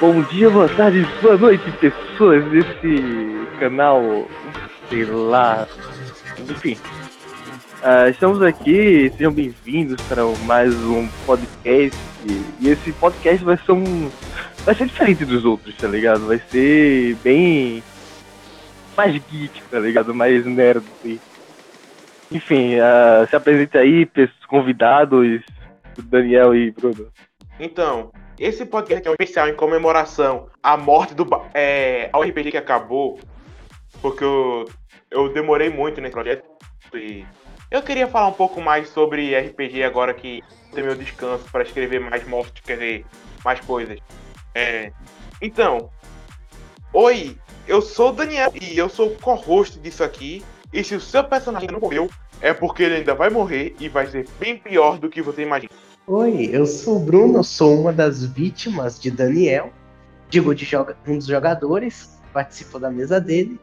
Bom dia, boa tarde, boa noite, pessoas desse canal, sei lá, enfim. Uh, estamos aqui, sejam bem-vindos para mais um podcast. E esse podcast vai ser um. Vai ser diferente dos outros, tá ligado? Vai ser bem. mais geek, tá ligado? Mais nerd. Enfim, uh, se apresenta aí, convidados, Daniel e Bruno. Então, esse podcast é um especial em comemoração à morte do é, ao RPG que acabou, porque eu, eu demorei muito nesse projeto e eu queria falar um pouco mais sobre RPG agora que tem meu descanso para escrever mais mortes, quer mais coisas. É, então, oi, eu sou o Daniel e eu sou o co-host disso aqui. E se o seu personagem não morreu, é porque ele ainda vai morrer e vai ser bem pior do que você imagina. Oi, eu sou o Bruno, sou uma das vítimas de Daniel. Digo, de joga um dos jogadores, participou da mesa dele.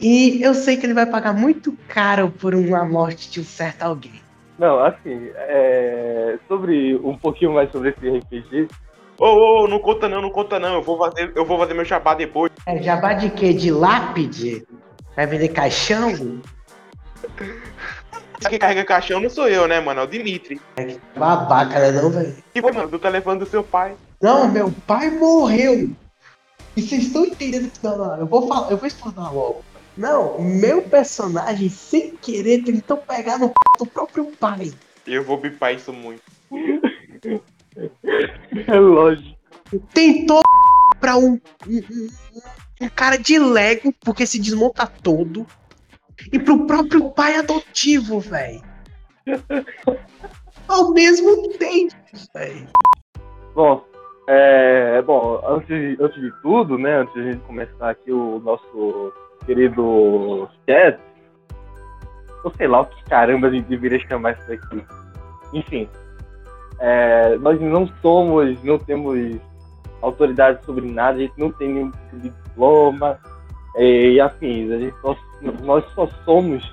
E eu sei que ele vai pagar muito caro por uma morte de um certo alguém. Não, assim, é... sobre um pouquinho mais sobre esse RPG. Ô, ô, ô, não conta não, não conta não. Eu vou fazer, eu vou fazer meu jabá depois. É jabá de quê? De lápide? Vai vender caixão? Quem carrega caixão não sou eu, né, mano? É o Dimitri. É babaca, né, não, velho? E foi, mano, do telefone do seu pai. Não, meu pai morreu. E vocês estão entendendo que não, não, eu vou falar, eu vou explanar logo. Não, meu personagem, sem querer, tentou pegar no p do próprio pai. Eu vou bipar isso muito. é lógico. Tentou pra um, um, um cara de Lego, porque se desmonta todo. E pro próprio pai adotivo, velho. Ao mesmo tempo, velho. Bom, é, bom, antes, antes de tudo, né, antes de a gente começar aqui o nosso querido chat, ou sei lá o que caramba a gente deveria chamar isso daqui. Enfim, é, nós não somos, não temos autoridade sobre nada, a gente não tem nenhum tipo de diploma e, e afins. A gente só, nós só somos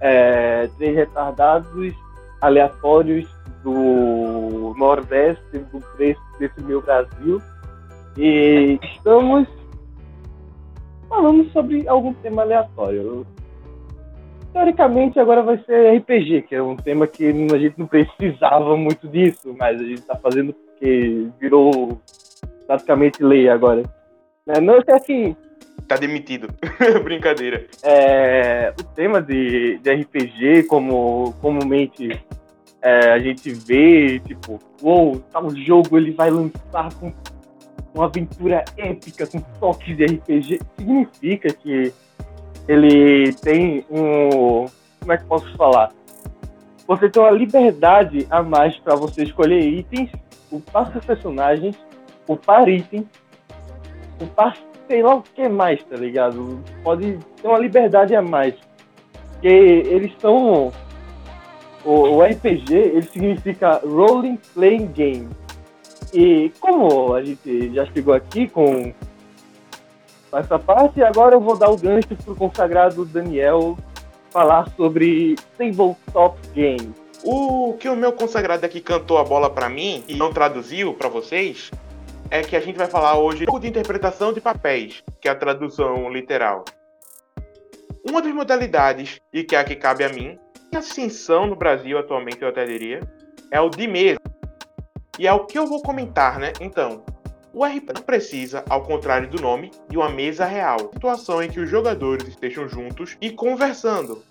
é, três retardados aleatórios do Nordeste do preço desse meu Brasil e estamos falando sobre algum tema aleatório. Teoricamente agora vai ser RPG, que é um tema que a gente não precisava muito disso, mas a gente está fazendo porque virou praticamente lei agora. É, não é assim. Tá demitido. Brincadeira. É, o tema de, de RPG, como comumente é, a gente vê, tipo, uou, tal jogo ele vai lançar com uma aventura épica, com toques de RPG, significa que ele tem um. Como é que posso falar? Você tem uma liberdade a mais para você escolher itens, upar seus personagens, upar itens, upar sei lá o que mais, tá ligado? Pode ter uma liberdade a mais. Porque eles são o, o RPG, ele significa Rolling Playing Game. E como a gente já chegou aqui com essa parte, agora eu vou dar o gancho pro consagrado Daniel falar sobre Tabletop Games. O que o meu consagrado aqui cantou a bola para mim e não traduziu para vocês é que a gente vai falar hoje de interpretação de papéis, que é a tradução literal. Uma das modalidades, e que é a que cabe a mim, ascensão no Brasil atualmente, eu até diria, é o de mesa. E é o que eu vou comentar, né? Então, o RP precisa, ao contrário do nome, de uma mesa real. Situação em que os jogadores estejam juntos e conversando.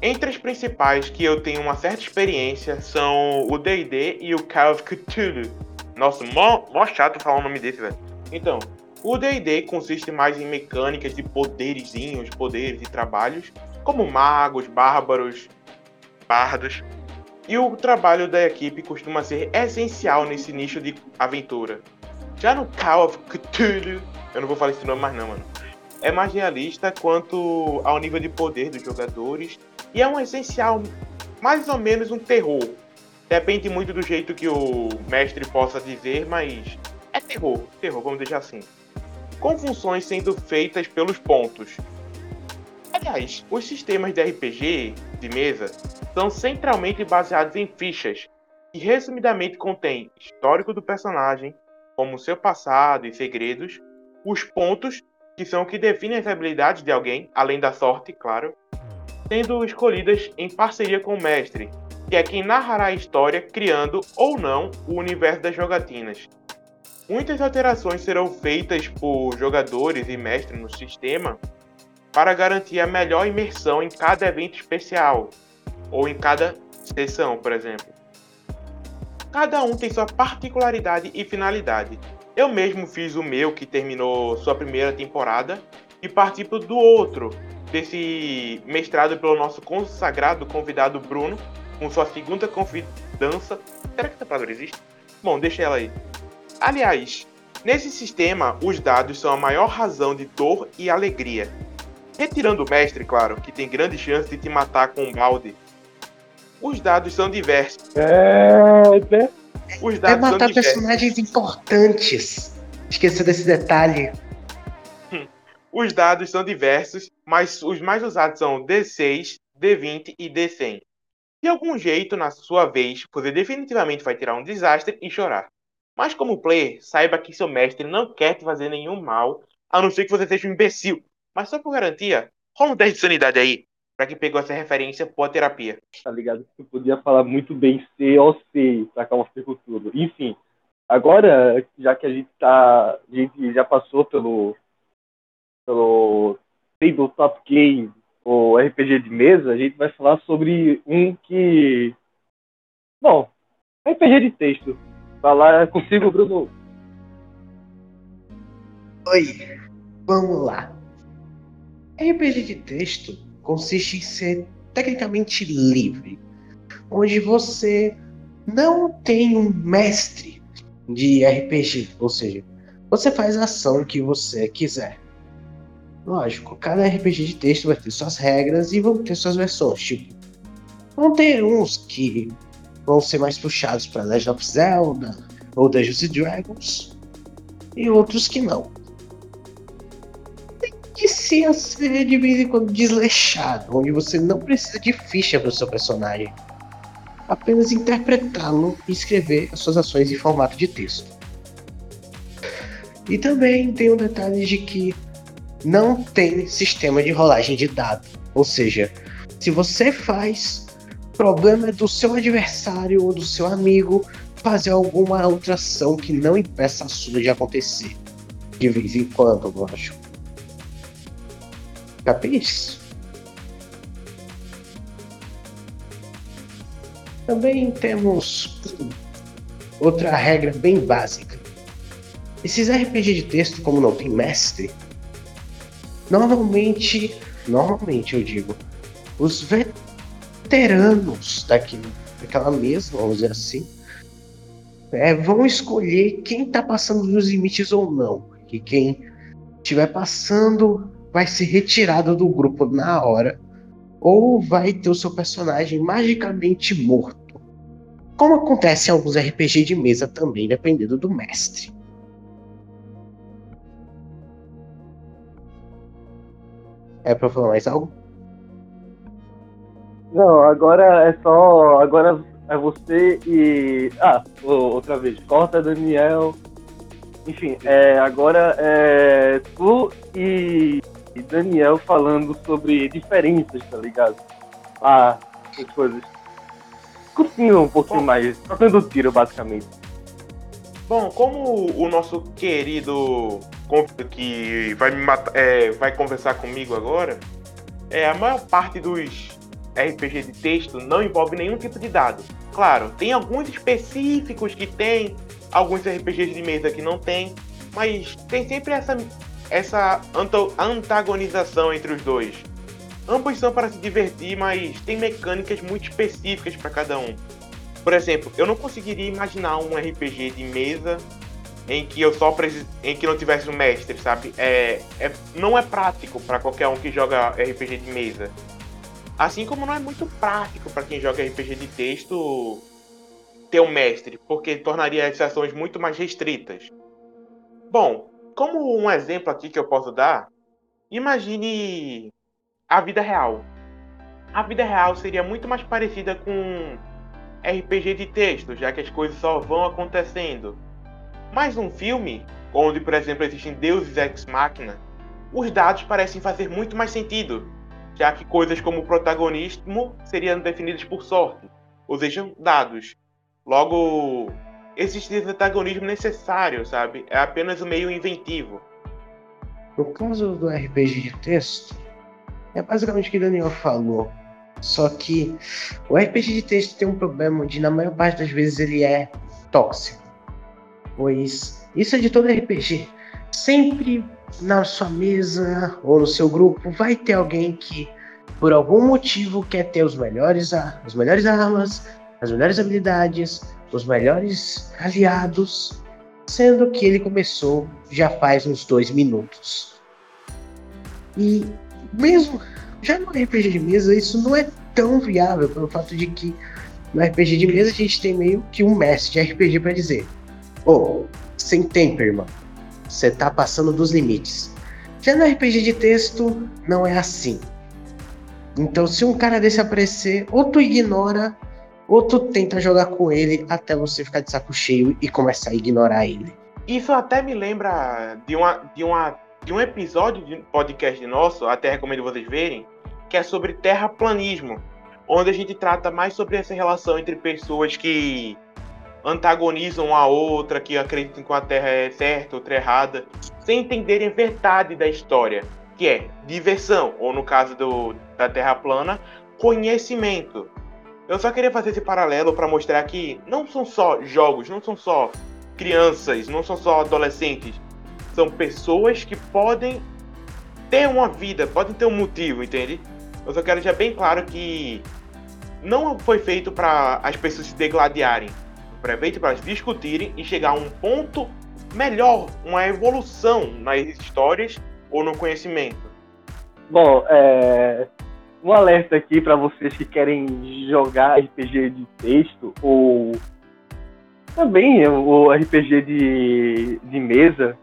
Entre as principais que eu tenho uma certa experiência são o D&D e o Call of Cthulhu. Nossa, mó, mó chato falar o nome desse, velho. Então, o D&D consiste mais em mecânicas de poderzinhos, poderes e trabalhos, como magos, bárbaros, bardos. E o trabalho da equipe costuma ser essencial nesse nicho de aventura. Já no Call of Cthulhu, eu não vou falar esse nome mais não, mano. É mais realista quanto ao nível de poder dos jogadores e é um essencial, mais ou menos um terror. Depende muito do jeito que o mestre possa dizer, mas é terror, terror, vamos deixar assim. Com funções sendo feitas pelos pontos. Aliás, os sistemas de RPG de mesa são centralmente baseados em fichas, que resumidamente contêm histórico do personagem, como seu passado e segredos, os pontos, que são o que definem as habilidades de alguém, além da sorte, claro, sendo escolhidas em parceria com o mestre, que é quem narrará a história, criando ou não o universo das jogatinas. Muitas alterações serão feitas por jogadores e mestres no sistema para garantir a melhor imersão em cada evento especial, ou em cada sessão, por exemplo. Cada um tem sua particularidade e finalidade. Eu mesmo fiz o meu, que terminou sua primeira temporada, e participo do outro, desse mestrado pelo nosso consagrado convidado Bruno, com sua segunda confidança. Será que essa palavra existe? Bom, deixa ela aí. Aliás, nesse sistema, os dados são a maior razão de dor e alegria. Retirando o mestre, claro, que tem grande chance de te matar com um balde. Os dados são diversos. É, né? Os É dados são matar diversos. personagens importantes. Esqueça desse detalhe. Os dados são diversos, mas os mais usados são D6, D20 e D100. De algum jeito, na sua vez, você definitivamente vai tirar um desastre e chorar. Mas como player, saiba que seu mestre não quer te fazer nenhum mal, a não ser que você seja um imbecil. Mas só por garantia, rola um teste de sanidade aí, pra quem pegou essa referência, boa terapia. Tá ligado? Tu podia falar muito bem COC pra acabar com tudo. Enfim, agora, já que a gente tá. A gente já passou pelo. pelo Tabletop Game, o RPG de mesa, a gente vai falar sobre um que. Bom, RPG de texto. Falar consigo, Bruno. Oi, vamos lá. RPG de texto consiste em ser tecnicamente livre, onde você não tem um mestre de RPG, ou seja, você faz a ação que você quiser. Lógico, cada RPG de texto vai ter suas regras e vão ter suas versões. Tipo, vão ter uns que vão ser mais puxados para Legend of Zelda ou Dungeons and Dragons, e outros que não que se ser de vez em quando desleixado, onde você não precisa de ficha para o seu personagem. Apenas interpretá-lo e escrever as suas ações em formato de texto. E também tem um detalhe de que não tem sistema de rolagem de dado. Ou seja, se você faz, problema é do seu adversário ou do seu amigo fazer alguma outra ação que não impeça a sua de acontecer. De vez em quando, lógico. Capis? Também temos outra regra bem básica. Esses RPG de texto, como não tem mestre, normalmente, normalmente eu digo, os veteranos daquela mesa, vamos dizer assim, é, vão escolher quem está passando dos limites ou não. E quem estiver passando vai ser retirado do grupo na hora ou vai ter o seu personagem magicamente morto. Como acontece em alguns RPG de mesa também, dependendo do mestre. É pra falar mais algo? Não, agora é só. Agora é você e. Ah, outra vez. Corta, Daniel. Enfim, é, agora é tu e Daniel falando sobre diferenças, tá ligado? Ah, as coisas. Curtindo um pouquinho Bom. mais, trocando tiro, basicamente. Bom, como o nosso querido que vai me matar, é, vai conversar comigo agora, é, a maior parte dos RPG de texto não envolve nenhum tipo de dado. Claro, tem alguns específicos que tem, alguns RPGs de mesa que não tem, mas tem sempre essa, essa anta- antagonização entre os dois. Ambos são para se divertir, mas tem mecânicas muito específicas para cada um. Por exemplo, eu não conseguiria imaginar um RPG de mesa em que eu só precis... em que não tivesse um mestre, sabe? É, é... não é prático para qualquer um que joga RPG de mesa. Assim como não é muito prático para quem joga RPG de texto ter um mestre, porque tornaria as ações muito mais restritas. Bom, como um exemplo aqui que eu posso dar, imagine a vida real. a vida real seria muito mais parecida com RPG de texto, já que as coisas só vão acontecendo. Mas um filme, onde por exemplo existem deuses ex machina, os dados parecem fazer muito mais sentido, já que coisas como protagonismo seriam definidas por sorte, ou seja, dados. Logo, existe antagonismo necessário, sabe? É apenas um meio inventivo. No caso do RPG de texto, é basicamente o que Daniel falou. Só que o RPG de texto tem um problema de, na maior parte das vezes, ele é tóxico. Pois isso é de todo RPG. Sempre na sua mesa ou no seu grupo vai ter alguém que, por algum motivo, quer ter os melhores, as melhores armas, as melhores habilidades, os melhores aliados, sendo que ele começou já faz uns dois minutos. E mesmo já no RPG de mesa, isso não é tão viável pelo fato de que no RPG de mesa a gente tem meio que um mestre de RPG para dizer: Ô, oh, sem tempo, irmão. Você tá passando dos limites. Já no RPG de texto, não é assim. Então, se um cara desse aparecer, ou tu ignora, ou tu tenta jogar com ele até você ficar de saco cheio e começar a ignorar ele. Isso até me lembra de, uma, de, uma, de um episódio de podcast nosso, até recomendo vocês verem, que é sobre terraplanismo, onde a gente trata mais sobre essa relação entre pessoas que antagonizam a outra, que acreditam que a Terra é certa, outra errada, sem entenderem a verdade da história, que é diversão, ou no caso do, da Terra plana, conhecimento. Eu só queria fazer esse paralelo para mostrar que não são só jogos, não são só crianças, não são só adolescentes, são pessoas que podem ter uma vida, podem ter um motivo, entende? Eu só quero deixar bem claro que não foi feito para as pessoas se degladiarem. Foi feito para discutirem e chegar a um ponto melhor, uma evolução nas histórias ou no conhecimento. Bom, é... um alerta aqui para vocês que querem jogar RPG de texto ou também o RPG de, de mesa.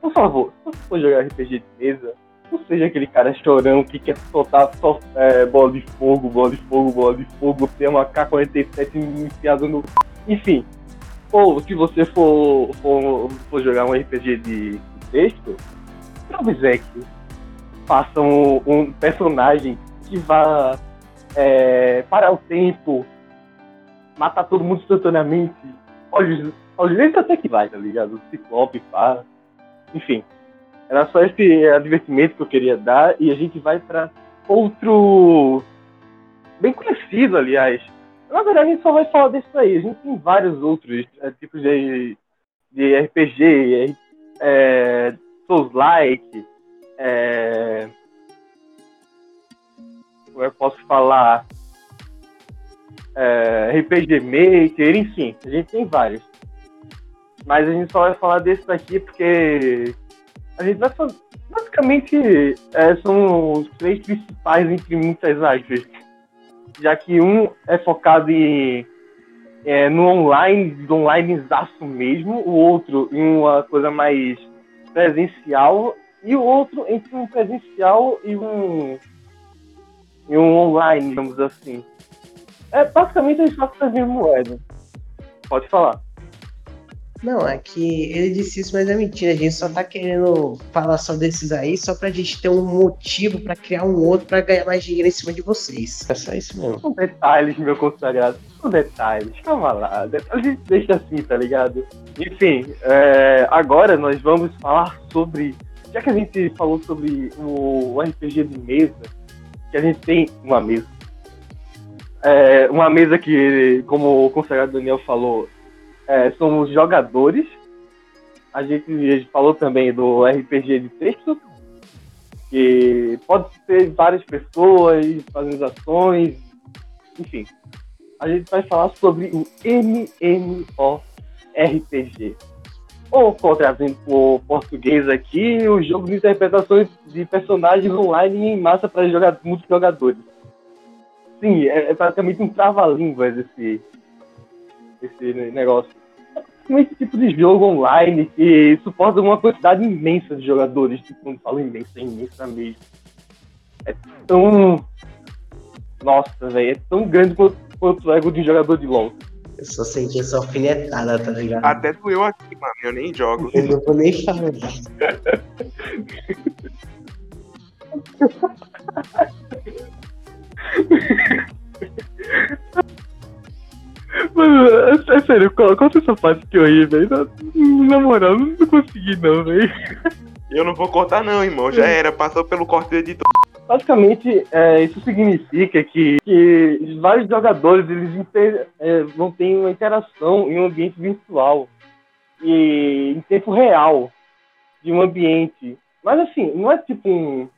Por favor, se você for jogar RPG de mesa, não seja aquele cara chorão que quer soltar só é, bola de fogo, bola de fogo, bola de fogo, ter uma K-47 enfiada no. Enfim. Ou se você for, for, for jogar um RPG de, texto, Zek faça um, um, personagem que vá é, parar o tempo, matar todo mundo instantaneamente. Olhos, olhos até que vai, tá ligado? Ciclope, pá. Enfim. Era só esse advertimento que eu queria dar e a gente vai para outro bem conhecido, aliás. Na verdade, a gente só vai falar desse aí. A gente tem vários outros é, tipos de, de RPG, é, Souls-like, é, como eu posso falar, é, RPG Maker, enfim, a gente tem vários. Mas a gente só vai falar desse daqui porque a gente vai fazer. Basicamente, é, são os três principais entre muitas aspas. Já que um é focado em, é, no online, online mesmo, o outro em uma coisa mais presencial, e o outro entre um presencial e um, e um online, digamos assim. É basicamente a gente faz as mesmas moedas. Pode falar. Não, é que ele disse isso, mas é mentira. A gente só tá querendo falar só desses aí só pra gente ter um motivo pra criar um outro pra ganhar mais dinheiro em cima de vocês. É só isso mesmo. São detalhes, meu contrariado. São detalhes. Calma lá. A gente deixa assim, tá ligado? Enfim, é, agora nós vamos falar sobre. Já que a gente falou sobre o, o RPG de mesa, que a gente tem uma mesa. É, uma mesa que, como o consagrado Daniel falou, é, somos jogadores. A gente, a gente falou também do RPG de texto, que pode ser várias pessoas fazendo ações, enfim. A gente vai falar sobre o MMORPG. Ou, trazendo o português aqui, o jogo de interpretações de personagens online em massa para jogar muitos jogadores. Sim, é, é praticamente um trava-línguas esse, esse negócio com esse tipo de jogo online que suporta uma quantidade imensa de jogadores. Tipo, quando falo imensa, é imensa mesmo. É tão. Nossa, velho, é tão grande quanto, quanto o ego de um jogador de LoL. Eu só senti essa alfinetada, tá ligado? Até doeu aqui, mano. Eu nem jogo. Eu não vou nem falar. Mano, é, é sério, foi essa parte que eu ri, velho? Na, na moral, não, não consegui não, velho. Eu não vou cortar, não, irmão. Já era. Passou pelo corte do editor. Basicamente, é, isso significa que, que vários jogadores eles inter- é, vão ter uma interação em um ambiente virtual e em tempo real de um ambiente. Mas assim, não é tipo um,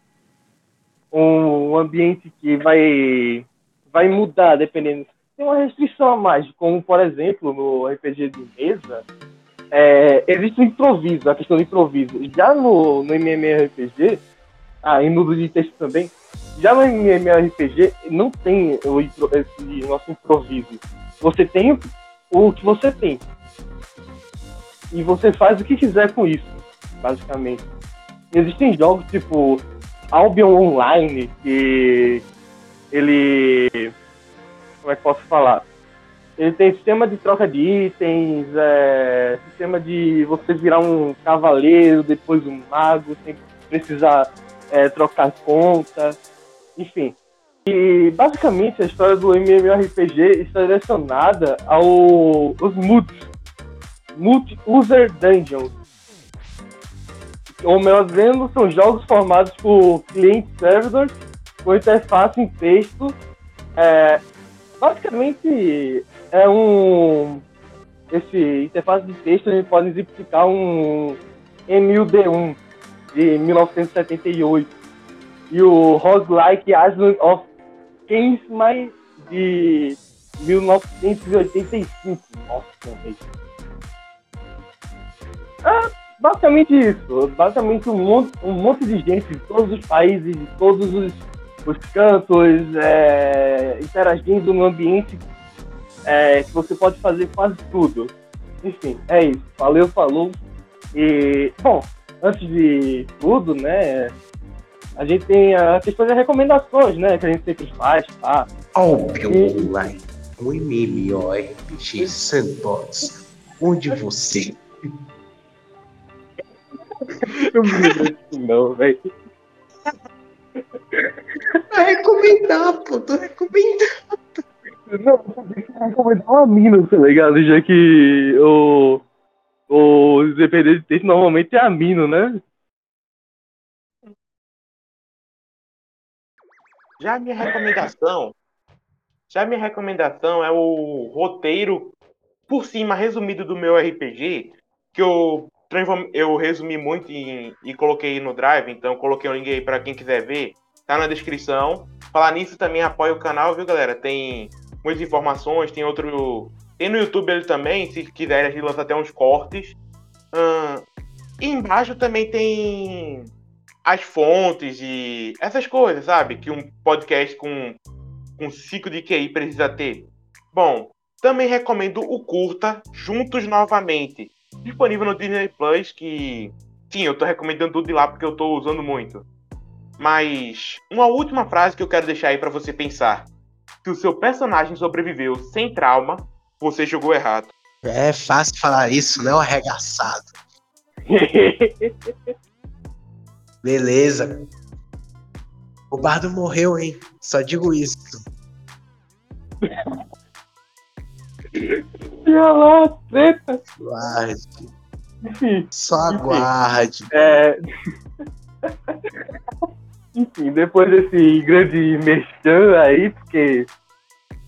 um ambiente que vai, vai mudar dependendo. Tem uma restrição a mais, como por exemplo no RPG de mesa, é, existe o improviso, a questão do improviso. Já no, no MMORPG, ah, e no de texto também, já no MMORPG não tem o, esse nosso improviso. Você tem o que você tem. E você faz o que quiser com isso, basicamente. Existem jogos tipo Albion Online, que ele. Como é que posso falar? Ele tem sistema de troca de itens, é, sistema de você virar um cavaleiro, depois um mago, sem precisar é, trocar conta, enfim. E basicamente a história do MMORPG está direcionada ao, aos multi, multi-user dungeons. Ou melhor dizendo, são jogos formados por client servidors com interface em texto. É, basicamente é um. Esse interface de texto a gente pode exemplificar um MUD1 de 1978 e o Roguelike Island of Kingsmay de 1985. Nossa. É basicamente isso. Basicamente um monte, um monte de gente de todos os países, de todos os, os cantos, é, interagindo no ambiente é, que você pode fazer quase tudo. Enfim, é isso. Valeu, falou. E, bom, antes de tudo, né? A gente tem a questão das recomendações, né? Que a gente sempre faz, tá? Albion Online, um MMORPG sandbox, onde você Eu não, velho. Vai recomendar, pô, tô recomendando. Não, recomendar uma mina, tá ligado? Já que o, o dependente de texto normalmente é amino, né? Já a minha recomendação. Já a minha recomendação é o roteiro por cima resumido do meu RPG, que eu, eu resumi muito em- e coloquei no Drive, então coloquei o link aí pra quem quiser ver. Tá na descrição. Falar nisso também apoia o canal, viu, galera? Tem muitas informações, tem outro. Tem no YouTube ele também, se quiser, a gente lança até uns cortes. E embaixo também tem as fontes e essas coisas, sabe? Que um podcast com, com 5 de QI precisa ter. Bom, também recomendo o curta Juntos Novamente, disponível no Disney Plus, que sim, eu tô recomendando tudo de lá porque eu tô usando muito. Mas uma última frase que eu quero deixar aí pra você pensar. Se o seu personagem sobreviveu sem trauma, você jogou errado. É fácil falar isso, né, o arregaçado. Beleza. O Bardo morreu, hein? Só digo isso. Olha lá, treta. Aguarde. Enfim, Só aguarde. é... Enfim, depois desse grande merchan aí, porque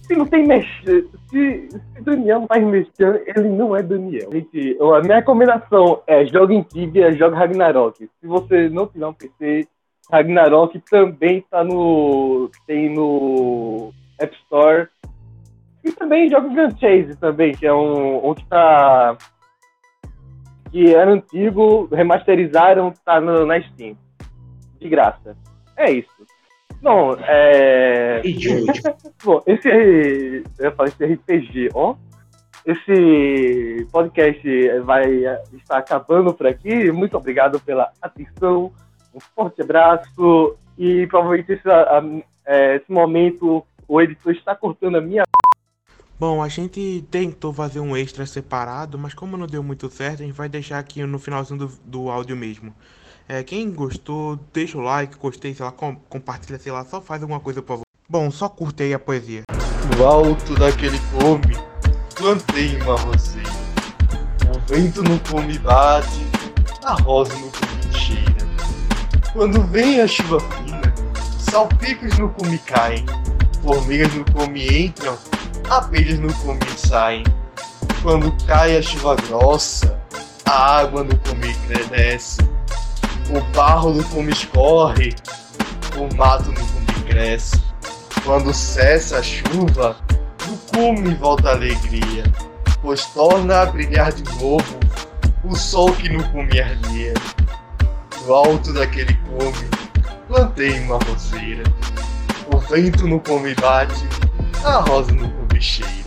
se não tem merchan, se, se Daniel não faz merchan, ele não é Daniel. Gente, a minha recomendação é joga em Tibia, joga Ragnarok. Se você não tiver um PC, Ragnarok também tá no. tem no App Store. E também joga Gun Chase também, que é um, um que tá. que era antigo, remasterizaram, tá no, na Steam. De graça. É isso. Bom, é. Bom, esse, eu falar esse RPG, ó. Esse podcast vai estar acabando por aqui. Muito obrigado pela atenção. Um forte abraço. E provavelmente esse, a- é, esse momento o editor está cortando a minha. Bom, a gente tentou fazer um extra separado, mas como não deu muito certo, a gente vai deixar aqui no finalzinho do, do áudio mesmo. É, quem gostou, deixa o like, gostei, sei lá, com, compartilha, sei lá, só faz alguma coisa por favor. Bom, só curte aí a poesia. No alto daquele come, plantei uma roseira. O vento no come bate, a rosa no come cheira. Quando vem a chuva fina, salpicos no cume caem, formigas no cume entram, abelhas no cume saem. Quando cai a chuva grossa, a água no cume cresce, o barro no cume escorre, o mato no cume cresce. Quando cessa a chuva, no cume volta a alegria, pois torna a brilhar de novo o sol que no cume ardia. No alto daquele cume, plantei uma roseira. O vento no cume bate, a rosa no cume cheira.